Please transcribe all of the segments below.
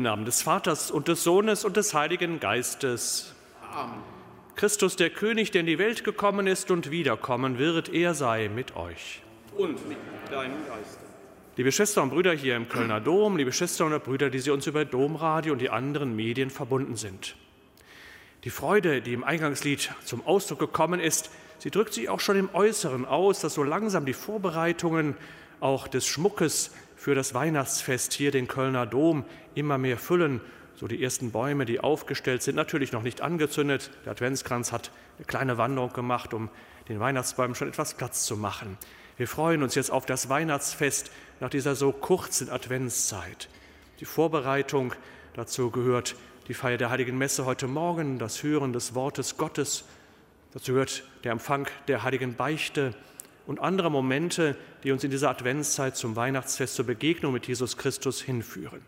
Im Namen des Vaters und des Sohnes und des Heiligen Geistes. Amen. Christus, der König, der in die Welt gekommen ist und wiederkommen wird, er sei mit euch. Und mit deinem Geiste. Liebe Schwestern und Brüder hier im Kölner Dom, liebe Schwestern und Brüder, die Sie uns über Domradio und die anderen Medien verbunden sind. Die Freude, die im Eingangslied zum Ausdruck gekommen ist, sie drückt sich auch schon im Äußeren aus, dass so langsam die Vorbereitungen auch des Schmuckes für das Weihnachtsfest hier den Kölner Dom immer mehr füllen. So die ersten Bäume, die aufgestellt sind, natürlich noch nicht angezündet. Der Adventskranz hat eine kleine Wanderung gemacht, um den Weihnachtsbäumen schon etwas Platz zu machen. Wir freuen uns jetzt auf das Weihnachtsfest nach dieser so kurzen Adventszeit. Die Vorbereitung dazu gehört die Feier der Heiligen Messe heute Morgen, das Hören des Wortes Gottes. Dazu gehört der Empfang der Heiligen Beichte und andere Momente, die uns in dieser Adventszeit zum Weihnachtsfest zur Begegnung mit Jesus Christus hinführen.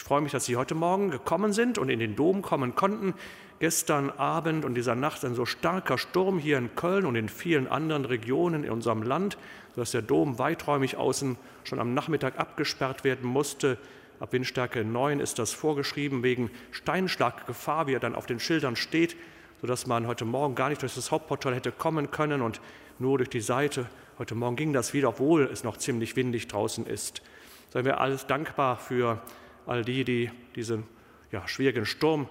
Ich freue mich, dass Sie heute Morgen gekommen sind und in den Dom kommen konnten. Gestern Abend und dieser Nacht ein so starker Sturm hier in Köln und in vielen anderen Regionen in unserem Land, sodass der Dom weiträumig außen schon am Nachmittag abgesperrt werden musste. Ab Windstärke 9 ist das vorgeschrieben wegen Steinschlaggefahr, wie er dann auf den Schildern steht, sodass man heute Morgen gar nicht durch das Hauptportal hätte kommen können und nur durch die Seite. Heute Morgen ging das wieder, obwohl es noch ziemlich windig draußen ist. Seien wir alles dankbar für all die, die diesen ja, schwierigen Sturm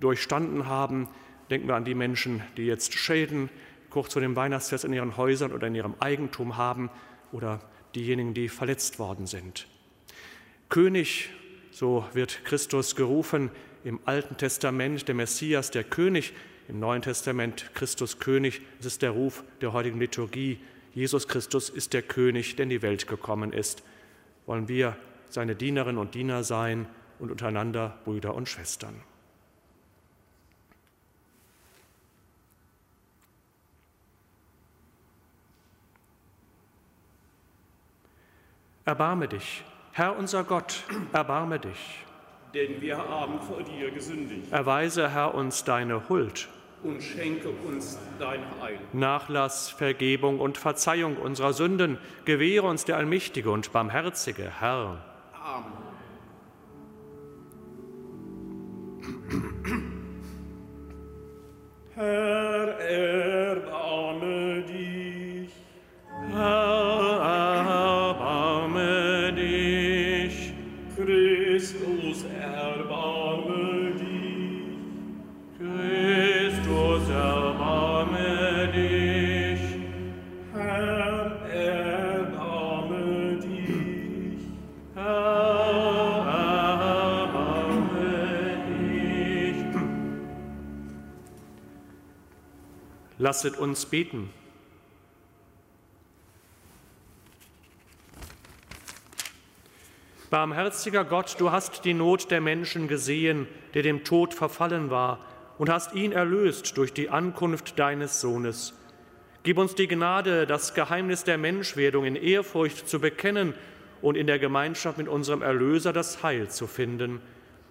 durchstanden haben. Denken wir an die Menschen, die jetzt Schäden kurz vor dem Weihnachtsfest in ihren Häusern oder in ihrem Eigentum haben oder diejenigen, die verletzt worden sind. König, so wird Christus gerufen im Alten Testament, der Messias, der König, im Neuen Testament Christus König. Es ist der Ruf der heutigen Liturgie. Jesus Christus ist der König, der in die Welt gekommen ist. Wollen wir seine Dienerinnen und Diener sein und untereinander Brüder und Schwestern. Erbarme dich, Herr unser Gott, erbarme dich. Denn wir haben vor dir gesündigt. Erweise, Herr, uns deine Huld und schenke uns dein Heil. Nachlass, Vergebung und Verzeihung unserer Sünden gewähre uns der allmächtige und barmherzige Herr. Amen. Herr, erbarme dich. Herr, Lasset uns beten. Barmherziger Gott, du hast die Not der Menschen gesehen, der dem Tod verfallen war, und hast ihn erlöst durch die Ankunft deines Sohnes. Gib uns die Gnade, das Geheimnis der Menschwerdung in Ehrfurcht zu bekennen und in der Gemeinschaft mit unserem Erlöser das Heil zu finden.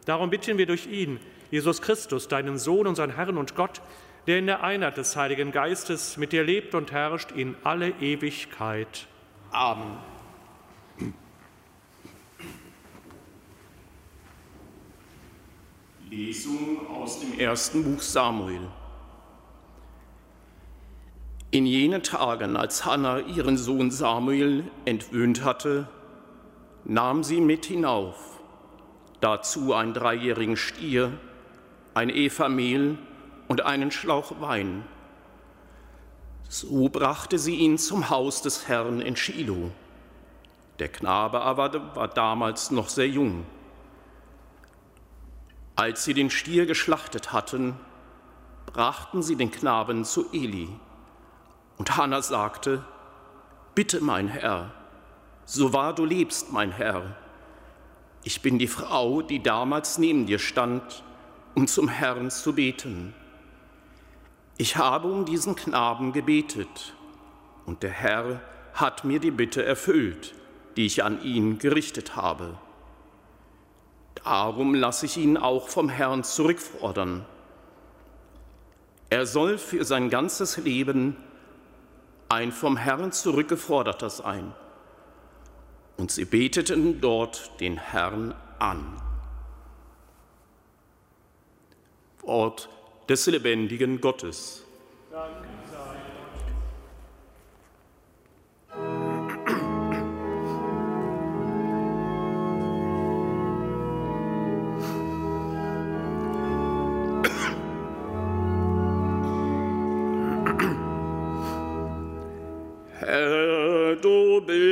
Darum bitten wir durch ihn, Jesus Christus, deinen Sohn, unseren Herrn und Gott, der in der Einheit des Heiligen Geistes mit dir lebt und herrscht in alle Ewigkeit. Amen. Lesung aus dem ersten Buch Samuel. In jenen Tagen, als Hannah ihren Sohn Samuel entwöhnt hatte, nahm sie mit hinauf, dazu einen dreijährigen Stier, ein Eva Mehl und einen Schlauch Wein. So brachte sie ihn zum Haus des Herrn in Shiloh. Der Knabe aber war damals noch sehr jung. Als sie den Stier geschlachtet hatten, brachten sie den Knaben zu Eli. Und Hannah sagte, Bitte, mein Herr, so wahr du lebst, mein Herr, ich bin die Frau, die damals neben dir stand, um zum Herrn zu beten. Ich habe um diesen Knaben gebetet, und der Herr hat mir die Bitte erfüllt, die ich an ihn gerichtet habe. Darum lasse ich ihn auch vom Herrn zurückfordern. Er soll für sein ganzes Leben ein vom Herrn zurückgeforderter sein. Und sie beteten dort den Herrn an. Wort des lebendigen Gottes. Danke.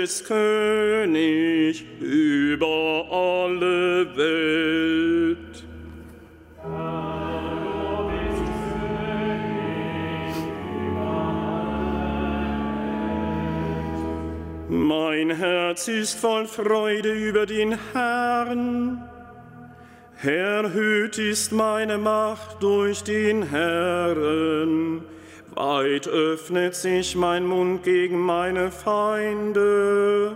bist König über Herz ist voll Freude über den Herrn. Erhöht ist meine Macht durch den Herrn. Weit öffnet sich mein Mund gegen meine Feinde,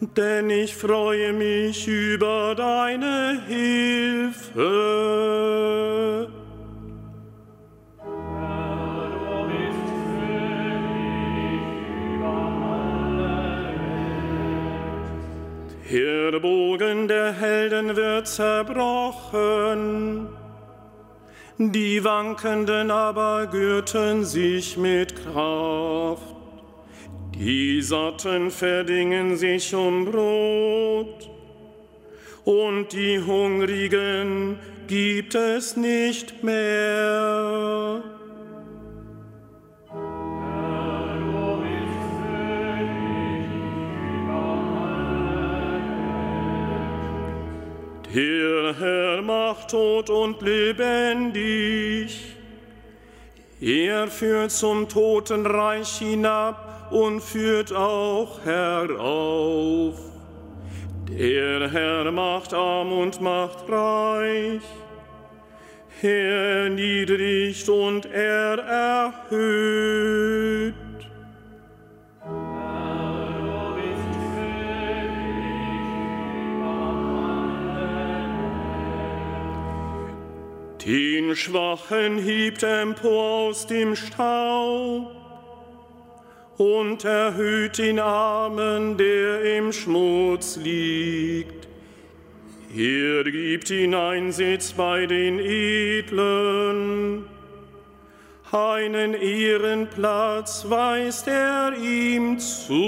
denn ich freue mich über deine Hilfe. Der Bogen der Helden wird zerbrochen die Wankenden aber gürten sich mit Kraft. Die Satten verdingen sich um Brot, und die Hungrigen gibt es nicht mehr. Macht tot und lebendig. Er führt zum Totenreich hinab und führt auch herauf. Der Herr macht arm und macht reich. Er erniedrigt und er erhöht. Den Schwachen hebt empor aus dem Staub und erhöht den Armen, der im Schmutz liegt. Er gibt ihn Einsitz bei den Edlen. Einen Ehrenplatz weist er ihm zu.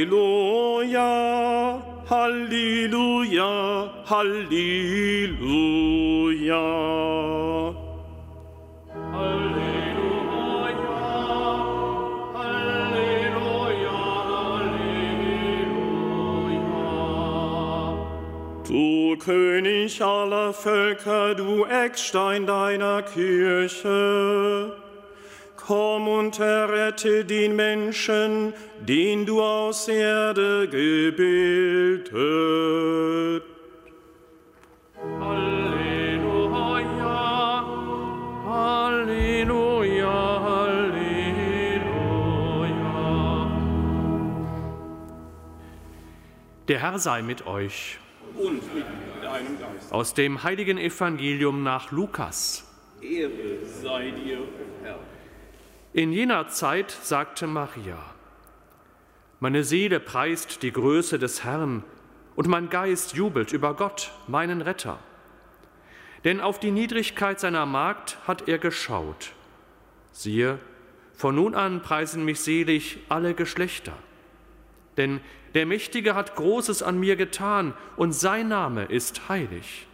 Halleluja, Halleluja, Halleluja. Halleluja, Halleluja, Halleluja. Du König aller Völker, du Eckstein deiner Kirche, Komm und errette den Menschen, den du aus Erde gebildet. Halleluja, Halleluja, Halleluja. Der Herr sei mit euch. Und mit deinem Geist. Aus dem heiligen Evangelium nach Lukas. Ehre sei dir. In jener Zeit sagte Maria, meine Seele preist die Größe des Herrn und mein Geist jubelt über Gott, meinen Retter. Denn auf die Niedrigkeit seiner Magd hat er geschaut. Siehe, von nun an preisen mich selig alle Geschlechter. Denn der Mächtige hat Großes an mir getan, und sein Name ist heilig.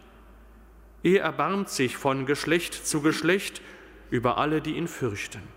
Er erbarmt sich von Geschlecht zu Geschlecht über alle, die ihn fürchten.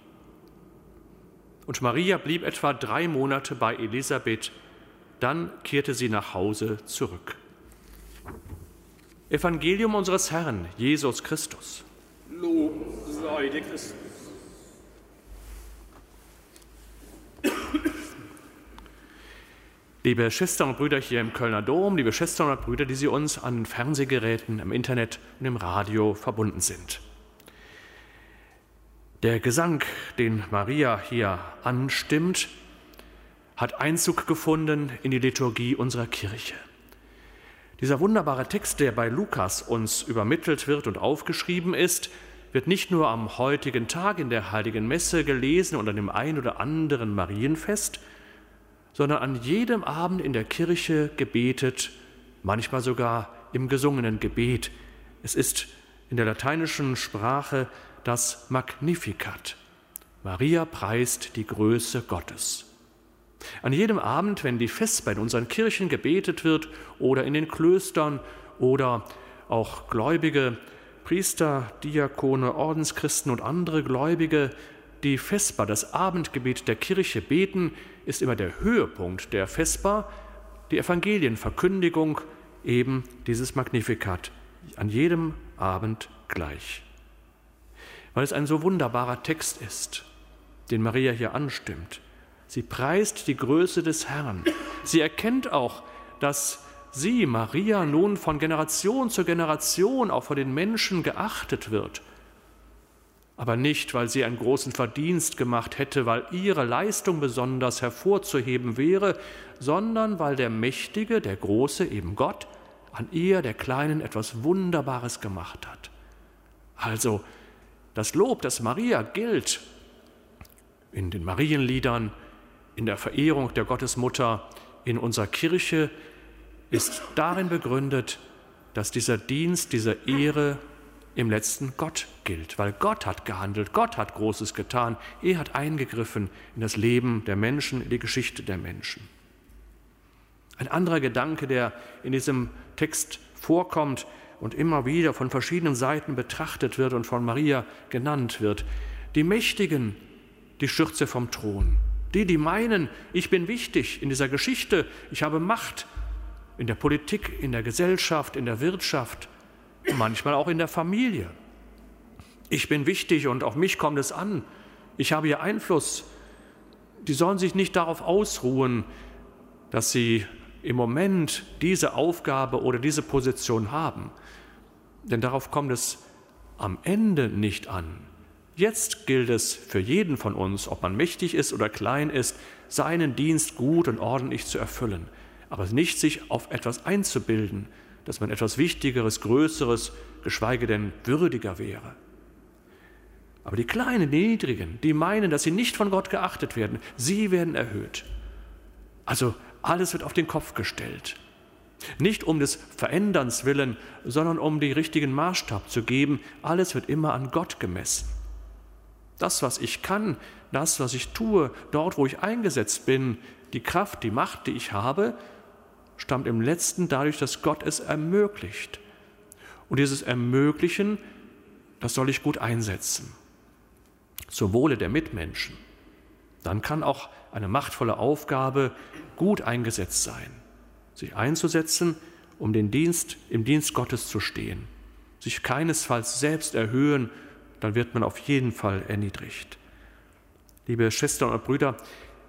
Und Maria blieb etwa drei Monate bei Elisabeth, dann kehrte sie nach Hause zurück. Evangelium unseres Herrn, Jesus Christus. Lob sei dir Christus. Liebe Schwestern und Brüder hier im Kölner Dom, liebe Schwestern und Brüder, die Sie uns an Fernsehgeräten, im Internet und im Radio verbunden sind. Der Gesang, den Maria hier anstimmt, hat Einzug gefunden in die Liturgie unserer Kirche. Dieser wunderbare Text, der bei Lukas uns übermittelt wird und aufgeschrieben ist, wird nicht nur am heutigen Tag in der heiligen Messe gelesen und an dem ein oder anderen Marienfest, sondern an jedem Abend in der Kirche gebetet, manchmal sogar im gesungenen Gebet. Es ist in der lateinischen Sprache das Magnificat. Maria preist die Größe Gottes. An jedem Abend, wenn die Vesper in unseren Kirchen gebetet wird oder in den Klöstern oder auch Gläubige, Priester, Diakone, Ordenschristen und andere Gläubige die Vesper, das Abendgebet der Kirche beten, ist immer der Höhepunkt der Vesper, die Evangelienverkündigung, eben dieses Magnificat, an jedem Abend gleich. Weil es ein so wunderbarer Text ist, den Maria hier anstimmt. Sie preist die Größe des Herrn. Sie erkennt auch, dass sie, Maria, nun von Generation zu Generation auch von den Menschen geachtet wird aber nicht, weil sie einen großen Verdienst gemacht hätte, weil ihre Leistung besonders hervorzuheben wäre, sondern weil der Mächtige, der Große, eben Gott, an ihr, der Kleinen, etwas Wunderbares gemacht hat. Also das Lob, das Maria gilt in den Marienliedern, in der Verehrung der Gottesmutter, in unserer Kirche, ist darin begründet, dass dieser Dienst, diese Ehre im letzten Gott gilt, weil Gott hat gehandelt, Gott hat Großes getan, er hat eingegriffen in das Leben der Menschen, in die Geschichte der Menschen. Ein anderer Gedanke, der in diesem Text vorkommt und immer wieder von verschiedenen Seiten betrachtet wird und von Maria genannt wird, die Mächtigen, die Schürze vom Thron, die, die meinen, ich bin wichtig in dieser Geschichte, ich habe Macht in der Politik, in der Gesellschaft, in der Wirtschaft, manchmal auch in der Familie. Ich bin wichtig und auf mich kommt es an. Ich habe hier Einfluss. Die sollen sich nicht darauf ausruhen, dass sie im Moment diese Aufgabe oder diese Position haben. Denn darauf kommt es am Ende nicht an. Jetzt gilt es für jeden von uns, ob man mächtig ist oder klein ist, seinen Dienst gut und ordentlich zu erfüllen, aber nicht sich auf etwas einzubilden, dass man etwas Wichtigeres, Größeres, geschweige denn würdiger wäre. Aber die Kleinen, die Niedrigen, die meinen, dass sie nicht von Gott geachtet werden, sie werden erhöht. Also alles wird auf den Kopf gestellt. Nicht um des Veränderns willen, sondern um den richtigen Maßstab zu geben. Alles wird immer an Gott gemessen. Das, was ich kann, das, was ich tue, dort, wo ich eingesetzt bin, die Kraft, die Macht, die ich habe, stammt im letzten dadurch, dass Gott es ermöglicht. Und dieses Ermöglichen, das soll ich gut einsetzen. Zum Wohle der Mitmenschen. Dann kann auch eine machtvolle Aufgabe gut eingesetzt sein. Sich einzusetzen, um den Dienst, im Dienst Gottes zu stehen. Sich keinesfalls selbst erhöhen, dann wird man auf jeden Fall erniedrigt. Liebe Schwestern und Brüder,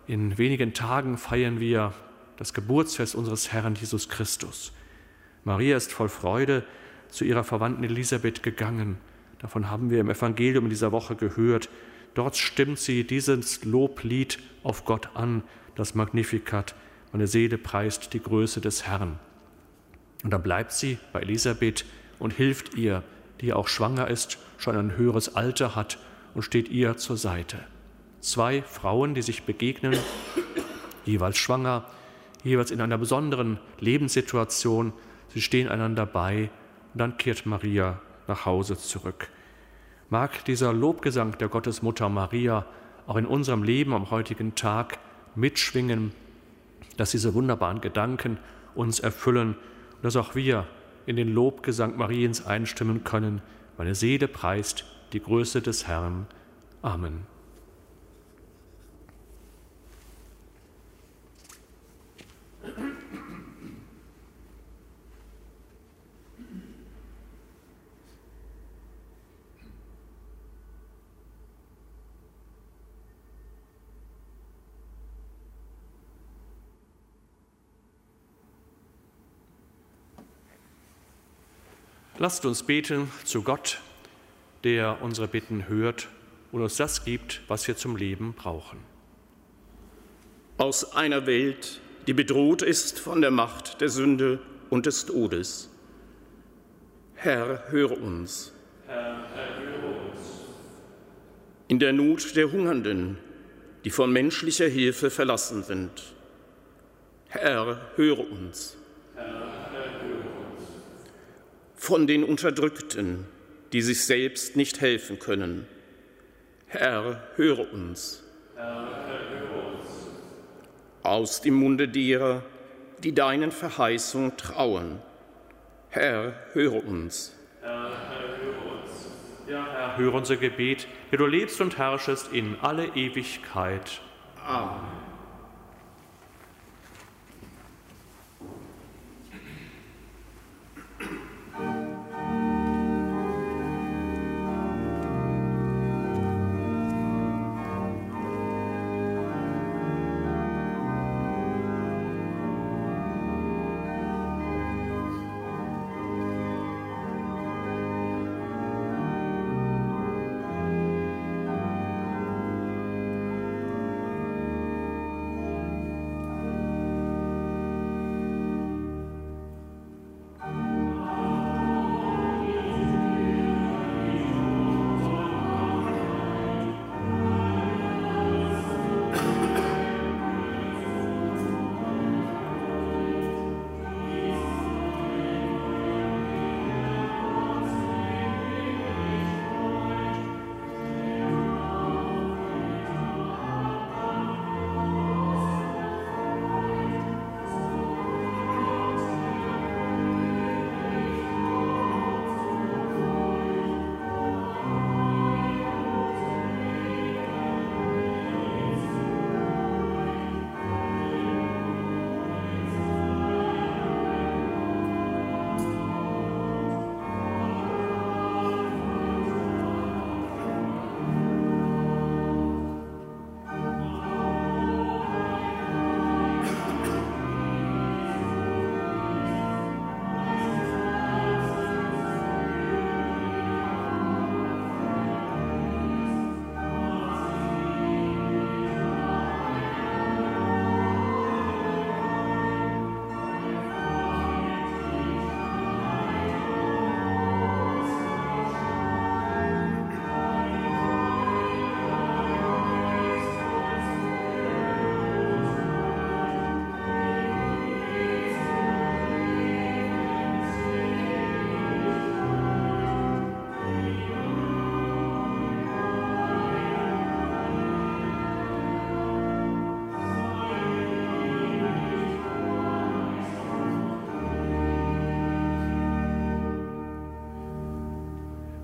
in wenigen Tagen feiern wir das Geburtsfest unseres Herrn Jesus Christus. Maria ist voll Freude zu ihrer Verwandten Elisabeth gegangen. Davon haben wir im Evangelium in dieser Woche gehört. Dort stimmt sie dieses Loblied auf Gott an, das Magnificat. Meine Seele preist die Größe des Herrn. Und dann bleibt sie bei Elisabeth und hilft ihr, die auch schwanger ist, schon ein höheres Alter hat und steht ihr zur Seite. Zwei Frauen, die sich begegnen, jeweils schwanger, jeweils in einer besonderen Lebenssituation. Sie stehen einander bei und dann kehrt Maria nach Hause zurück. Mag dieser Lobgesang der Gottesmutter Maria auch in unserem Leben am heutigen Tag mitschwingen, dass diese wunderbaren Gedanken uns erfüllen und dass auch wir in den Lobgesang Mariens einstimmen können. Meine Seele preist die Größe des Herrn. Amen. Lasst uns beten zu Gott, der unsere Bitten hört und uns das gibt, was wir zum Leben brauchen. Aus einer Welt, die bedroht ist von der Macht der Sünde und des Todes. Herr, höre uns. Herr, höre uns. In der Not der Hungernden, die von menschlicher Hilfe verlassen sind. Herr, höre uns. Von den Unterdrückten, die sich selbst nicht helfen können. Herr, höre uns. Herr, höre uns. Aus dem Munde derer, die deinen Verheißungen trauen. Herr, höre uns. Herr, höre uns. Ja, Herr, höre unser Gebet, der du lebst und herrschest in alle Ewigkeit. Amen.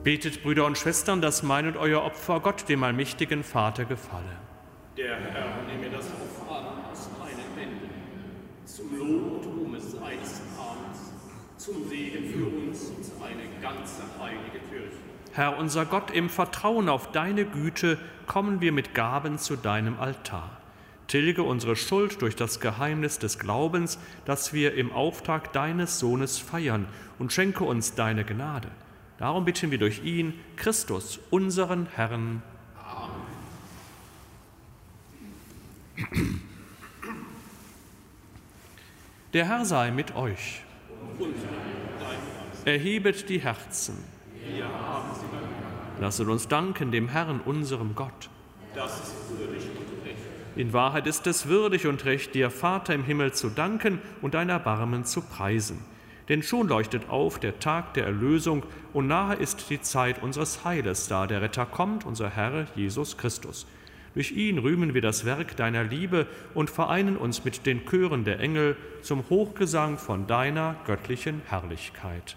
Betet, Brüder und Schwestern, dass mein und euer Opfer Gott, dem allmächtigen Vater, gefalle. Der Herr nehme das Opfer an aus meinen Wänden, zum Lob und Ruhme seines Namens, zum Segen für uns und seine ganze heilige Kirche. Herr unser Gott, im Vertrauen auf deine Güte kommen wir mit Gaben zu deinem Altar. Tilge unsere Schuld durch das Geheimnis des Glaubens, das wir im Auftrag deines Sohnes feiern, und schenke uns deine Gnade Darum bitten wir durch ihn, Christus, unseren Herrn. Amen. Der Herr sei mit euch. Erhebet die Herzen. Lasset uns danken dem Herrn, unserem Gott. Das ist würdig und recht. In Wahrheit ist es würdig und recht, dir, Vater im Himmel, zu danken und dein Erbarmen zu preisen. Denn schon leuchtet auf der Tag der Erlösung und nahe ist die Zeit unseres Heiles, da der Retter kommt, unser Herr Jesus Christus. Durch ihn rühmen wir das Werk deiner Liebe und vereinen uns mit den Chören der Engel zum Hochgesang von deiner göttlichen Herrlichkeit.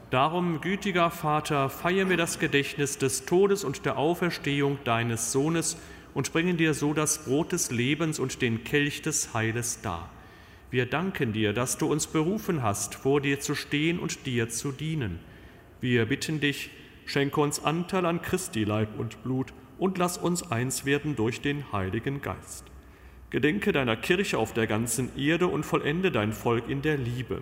Darum, gütiger Vater, feiern wir das Gedächtnis des Todes und der Auferstehung deines Sohnes und bringen dir so das Brot des Lebens und den Kelch des Heiles dar. Wir danken dir, dass du uns berufen hast, vor dir zu stehen und dir zu dienen. Wir bitten dich, schenke uns Anteil an Christi Leib und Blut und lass uns eins werden durch den Heiligen Geist. Gedenke deiner Kirche auf der ganzen Erde und vollende dein Volk in der Liebe,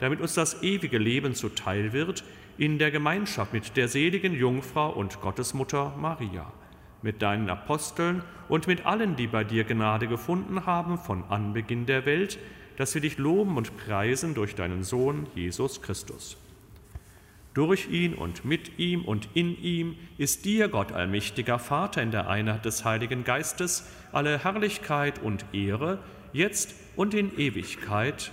damit uns das ewige Leben zuteil wird, in der Gemeinschaft mit der seligen Jungfrau und Gottesmutter Maria, mit deinen Aposteln und mit allen, die bei dir Gnade gefunden haben von Anbeginn der Welt, dass wir dich loben und preisen durch deinen Sohn Jesus Christus. Durch ihn und mit ihm und in ihm ist dir, Gott allmächtiger Vater, in der Einheit des Heiligen Geistes, alle Herrlichkeit und Ehre, jetzt und in Ewigkeit.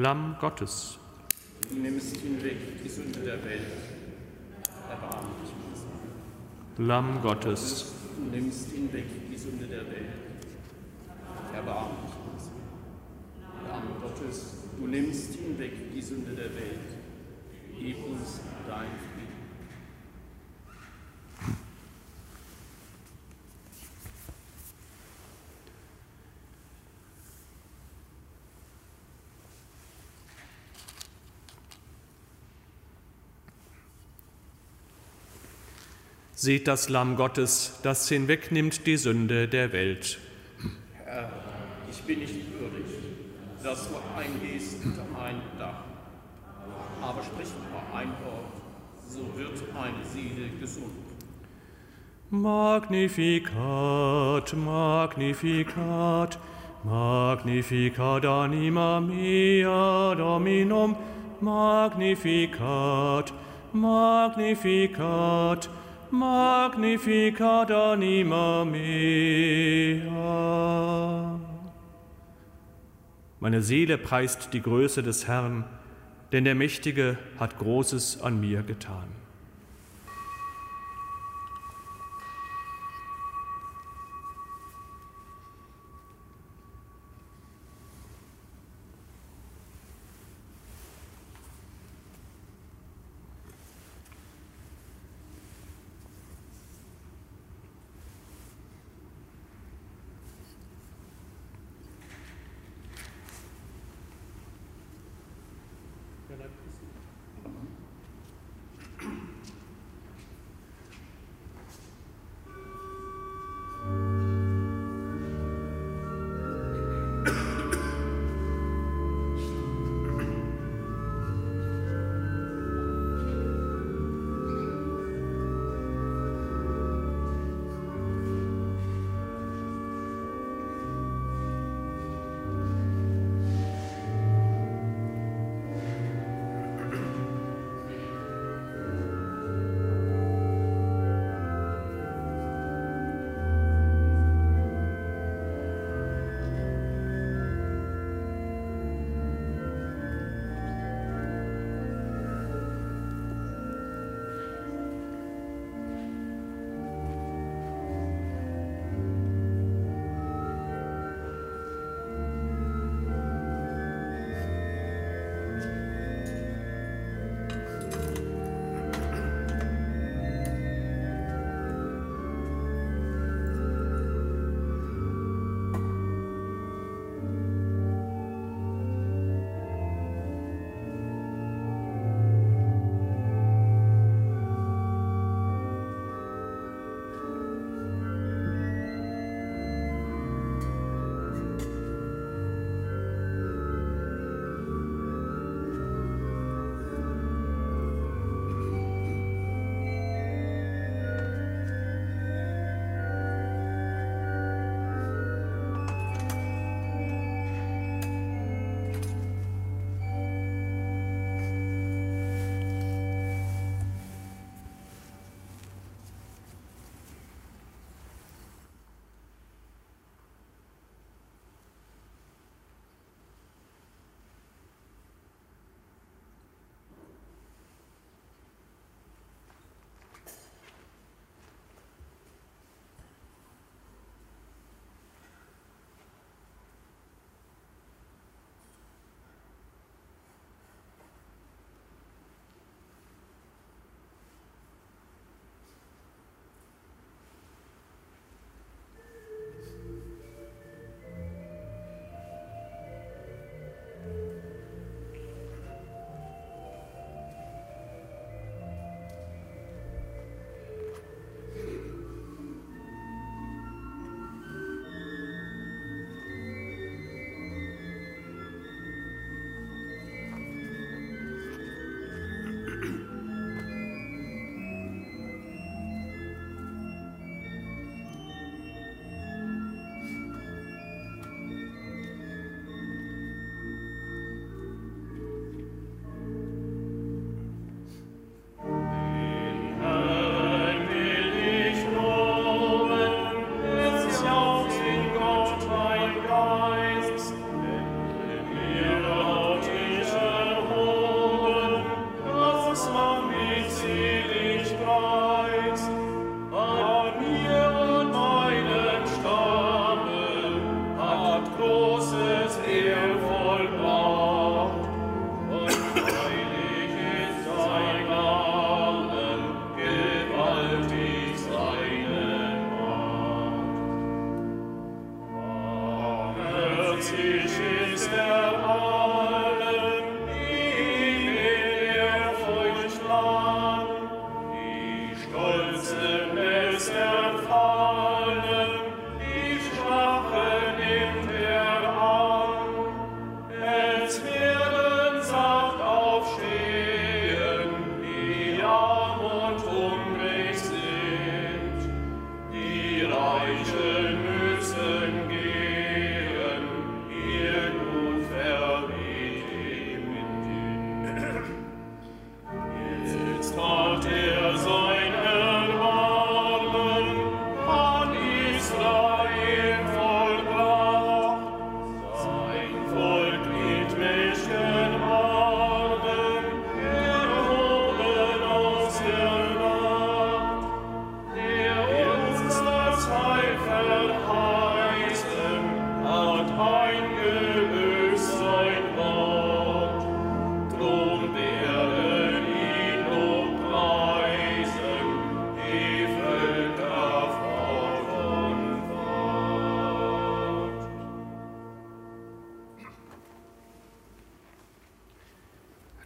Lamm Gottes. Du nimmst hinweg die Sünde der Welt. Erbarme dich Lamm Gottes. Du nimmst hinweg die Sünde der Welt. Erbarme dich Lamm Gottes. Du nimmst hinweg die Sünde der Welt. Gib uns dein Seht das Lamm Gottes, das hinwegnimmt die Sünde der Welt. Herr, ich bin nicht würdig, dass du eingehst unter mein Dach. Aber sprich nur ein Wort, so wird meine Seele gesund. Magnificat, Magnificat, Magnificat anima mea Dominum, Magnificat, Magnificat, Magnificat anima mea. Meine Seele preist die Größe des Herrn, denn der Mächtige hat Großes an mir getan.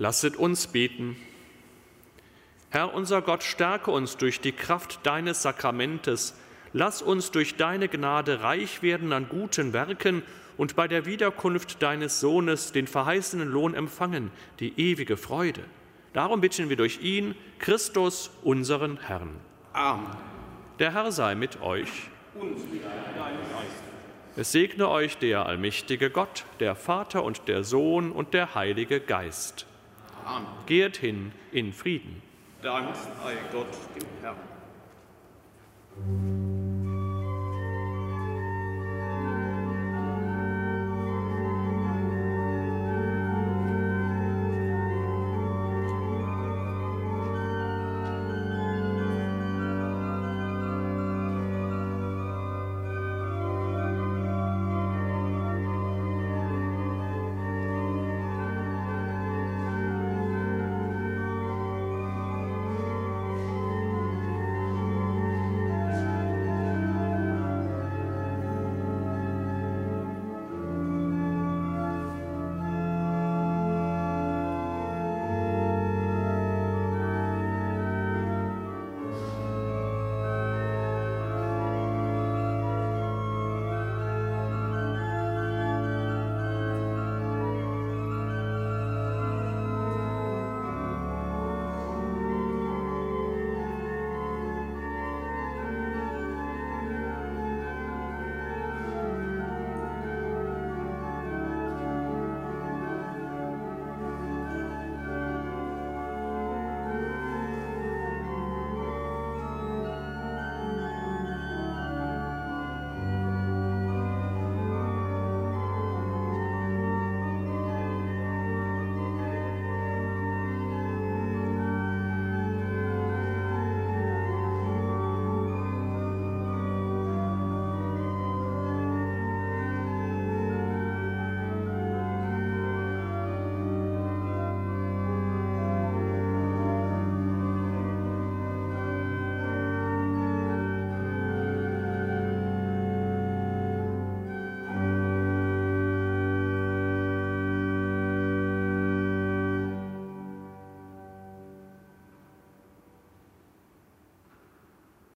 Lasset uns beten. Herr unser Gott, stärke uns durch die Kraft deines Sakramentes. Lass uns durch deine Gnade reich werden an guten Werken und bei der Wiederkunft deines Sohnes den verheißenen Lohn empfangen, die ewige Freude. Darum bitten wir durch ihn, Christus, unseren Herrn. Amen. Der Herr sei mit euch. Und mit deinem Geist. Es segne euch der allmächtige Gott, der Vater und der Sohn und der Heilige Geist. Amen. Geht hin in Frieden. Dank sei Gott dem Herrn.